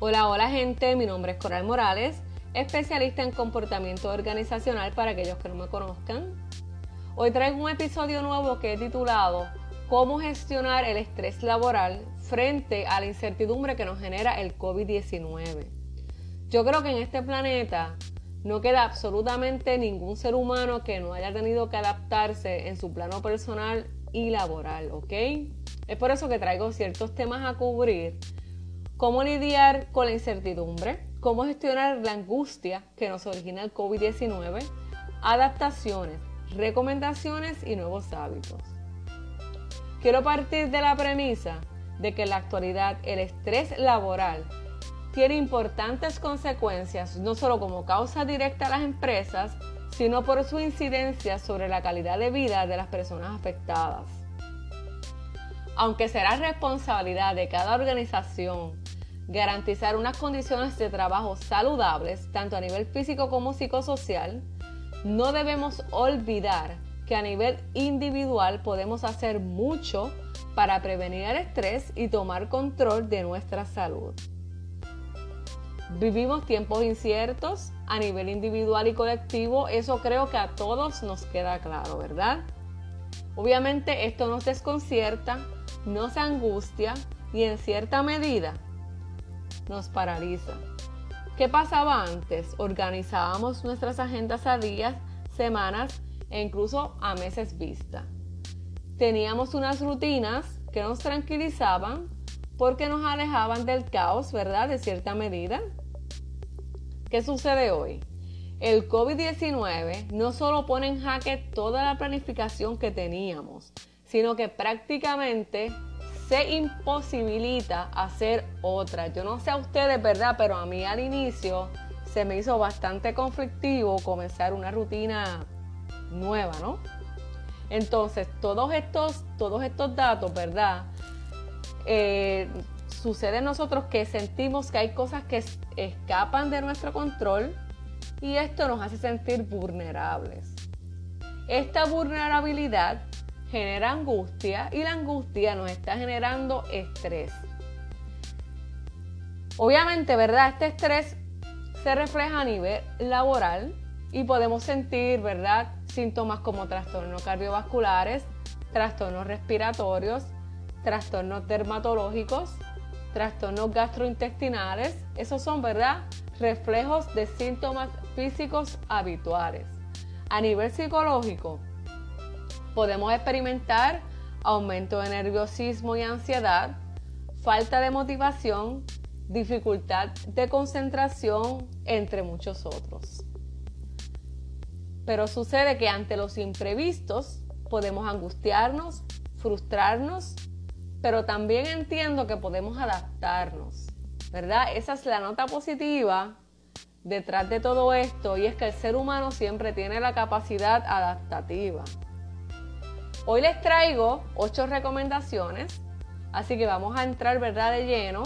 Hola, hola gente, mi nombre es Coral Morales, especialista en comportamiento organizacional para aquellos que no me conozcan. Hoy traigo un episodio nuevo que he titulado Cómo gestionar el estrés laboral frente a la incertidumbre que nos genera el COVID-19. Yo creo que en este planeta no queda absolutamente ningún ser humano que no haya tenido que adaptarse en su plano personal y laboral, ¿ok? Es por eso que traigo ciertos temas a cubrir cómo lidiar con la incertidumbre, cómo gestionar la angustia que nos origina el COVID-19, adaptaciones, recomendaciones y nuevos hábitos. Quiero partir de la premisa de que en la actualidad el estrés laboral tiene importantes consecuencias no solo como causa directa a las empresas, sino por su incidencia sobre la calidad de vida de las personas afectadas. Aunque será responsabilidad de cada organización garantizar unas condiciones de trabajo saludables, tanto a nivel físico como psicosocial, no debemos olvidar que a nivel individual podemos hacer mucho para prevenir el estrés y tomar control de nuestra salud. Vivimos tiempos inciertos a nivel individual y colectivo, eso creo que a todos nos queda claro, ¿verdad? Obviamente esto nos desconcierta, nos angustia y en cierta medida nos paraliza. ¿Qué pasaba antes? Organizábamos nuestras agendas a días, semanas e incluso a meses vista. Teníamos unas rutinas que nos tranquilizaban porque nos alejaban del caos, ¿verdad? De cierta medida. ¿Qué sucede hoy? El COVID-19 no solo pone en jaque toda la planificación que teníamos, sino que prácticamente se imposibilita hacer otra. Yo no sé a ustedes, ¿verdad? Pero a mí al inicio se me hizo bastante conflictivo comenzar una rutina nueva, ¿no? Entonces, todos estos, todos estos datos, ¿verdad? Eh, sucede en nosotros que sentimos que hay cosas que escapan de nuestro control y esto nos hace sentir vulnerables. Esta vulnerabilidad genera angustia y la angustia nos está generando estrés. Obviamente, ¿verdad? Este estrés se refleja a nivel laboral y podemos sentir, ¿verdad? Síntomas como trastornos cardiovasculares, trastornos respiratorios, trastornos dermatológicos, trastornos gastrointestinales. Esos son, ¿verdad? Reflejos de síntomas físicos habituales. A nivel psicológico, podemos experimentar aumento de nerviosismo y ansiedad, falta de motivación, dificultad de concentración, entre muchos otros. Pero sucede que ante los imprevistos podemos angustiarnos, frustrarnos, pero también entiendo que podemos adaptarnos, ¿verdad? Esa es la nota positiva detrás de todo esto y es que el ser humano siempre tiene la capacidad adaptativa. Hoy les traigo ocho recomendaciones, así que vamos a entrar ¿verdad? de lleno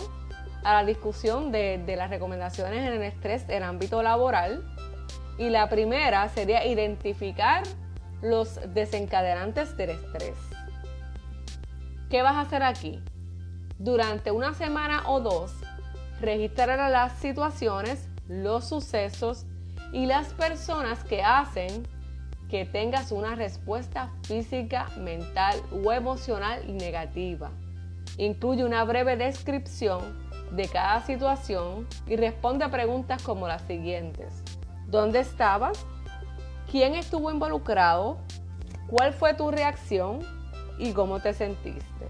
a la discusión de, las recomendaciones en el estrés en ámbito laboral. Y la primera sería identificar los desencadenantes del estrés. ¿Qué vas a hacer aquí? Durante una semana o dos, registrar las situaciones, los sucesos y las personas que hacen que tengas una respuesta física, mental o emocional negativa. Incluye una breve descripción de cada situación y responde a preguntas como las siguientes. ¿Dónde estabas? ¿Quién estuvo involucrado? ¿Cuál fue tu reacción? ¿Y cómo te sentiste?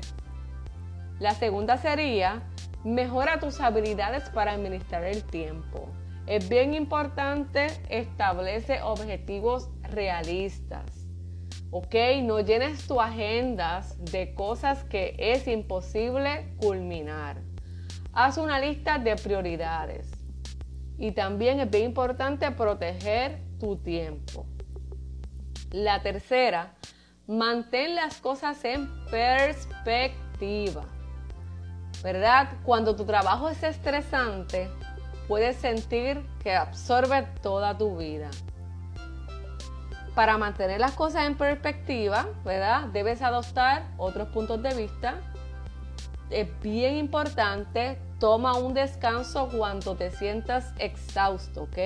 La segunda sería, mejora tus habilidades para administrar el tiempo. Es bien importante, establece objetivos realistas. ¿Ok? No llenes tu agendas de cosas que es imposible culminar. Haz una lista de prioridades. Y también es bien importante proteger tu tiempo. La tercera, mantén las cosas en perspectiva. ¿Verdad? Cuando tu trabajo es estresante, puedes sentir que absorbe toda tu vida para mantener las cosas en perspectiva, ¿verdad? Debes adoptar otros puntos de vista. Es bien importante Toma un descanso cuando te sientas exhausto, ¿ok?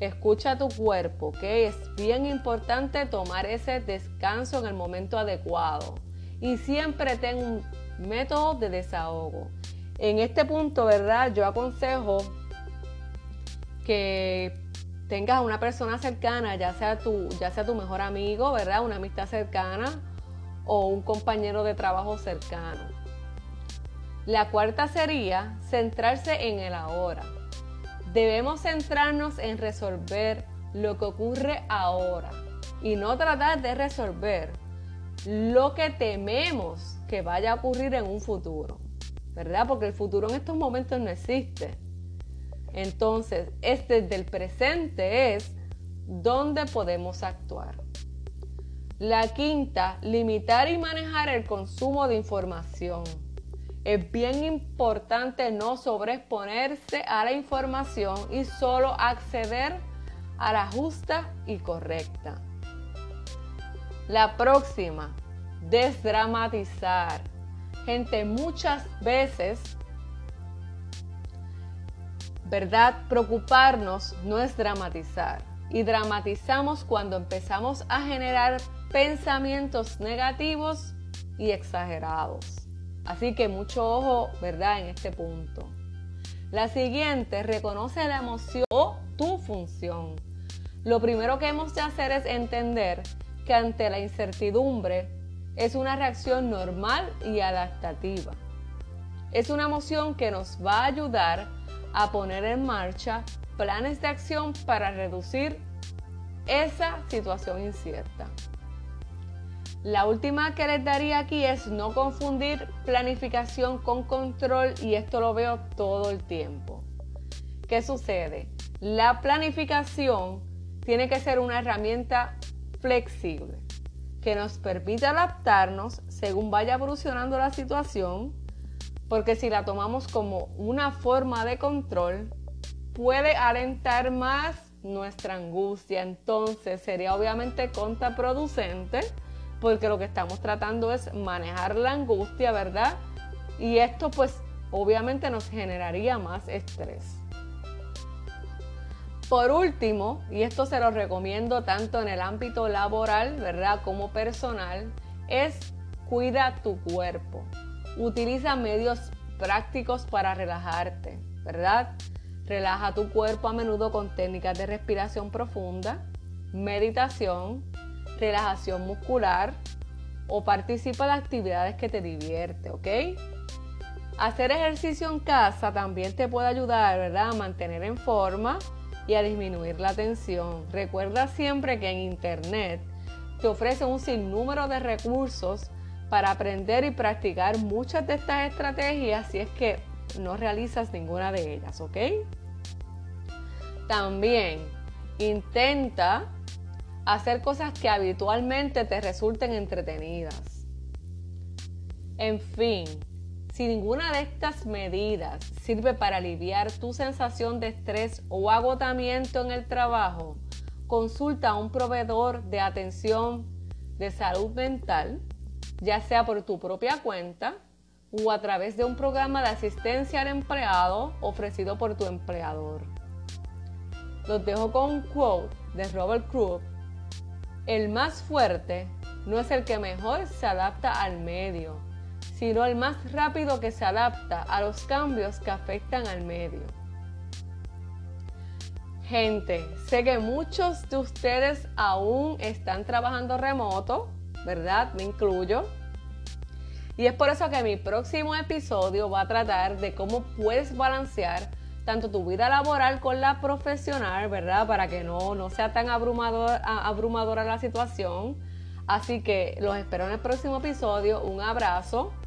Escucha tu cuerpo, ¿ok? Es bien importante tomar ese descanso en el momento adecuado. Y siempre ten un método de desahogo. En este punto, ¿verdad? Yo aconsejo que tengas una persona cercana, ya sea tu, ya sea tu mejor amigo, ¿verdad? Una amistad cercana o un compañero de trabajo cercano. La cuarta sería centrarse en el ahora. Debemos centrarnos en resolver lo que ocurre ahora y no tratar de resolver lo que tememos que vaya a ocurrir en un futuro, ¿verdad? Porque el futuro en estos momentos no existe. Entonces, este del presente es donde podemos actuar. La quinta, limitar y manejar el consumo de información es bien importante no sobreexponerse a la información y solo acceder a la justa y correcta. La próxima, desdramatizar. Gente, muchas veces, ¿verdad? Preocuparnos no es dramatizar. Y dramatizamos cuando empezamos a generar pensamientos negativos y exagerados. Así que mucho ojo, ¿verdad? En este punto. La siguiente, reconoce la emoción o tu función. Lo primero que hemos de hacer es entender que ante la incertidumbre es una reacción normal y adaptativa. Es una emoción que nos va a ayudar a poner en marcha planes de acción para reducir esa situación incierta. La última que les daría aquí es no confundir planificación con control y esto lo veo todo el tiempo. ¿Qué sucede? La planificación tiene que ser una herramienta flexible que nos permita adaptarnos según vaya evolucionando la situación, porque si la tomamos como una forma de control, puede alentar más nuestra angustia, entonces sería obviamente contraproducente porque lo que estamos tratando es manejar la angustia, ¿verdad? Y esto pues obviamente nos generaría más estrés. Por último, y esto se lo recomiendo tanto en el ámbito laboral, ¿verdad? Como personal, es cuida tu cuerpo. Utiliza medios prácticos para relajarte, ¿verdad? Relaja tu cuerpo a menudo con técnicas de respiración profunda, meditación, relajación muscular o participa de actividades que te divierte, ¿ok? Hacer ejercicio en casa también te puede ayudar, ¿verdad? A mantener en forma y a disminuir la tensión. Recuerda siempre que en Internet te ofrece un sinnúmero de recursos para aprender y practicar muchas de estas estrategias si es que no realizas ninguna de ellas, ¿ok? También intenta hacer cosas que habitualmente te resulten entretenidas. En fin, si ninguna de estas medidas sirve para aliviar tu sensación de estrés o agotamiento en el trabajo, consulta a un proveedor de atención de salud mental, ya sea por tu propia cuenta o a través de un programa de asistencia al empleado ofrecido por tu empleador. Los dejo con un quote de Robert Krupp el más fuerte no es el que mejor se adapta al medio, sino el más rápido que se adapta a los cambios que afectan al medio. Gente, sé que muchos de ustedes aún están trabajando remoto, ¿verdad? Me incluyo. Y es por eso que mi próximo episodio va a tratar de cómo puedes balancear tanto tu vida laboral con la profesional, ¿verdad? Para que no, no sea tan abrumador, abrumadora la situación. Así que los espero en el próximo episodio. Un abrazo.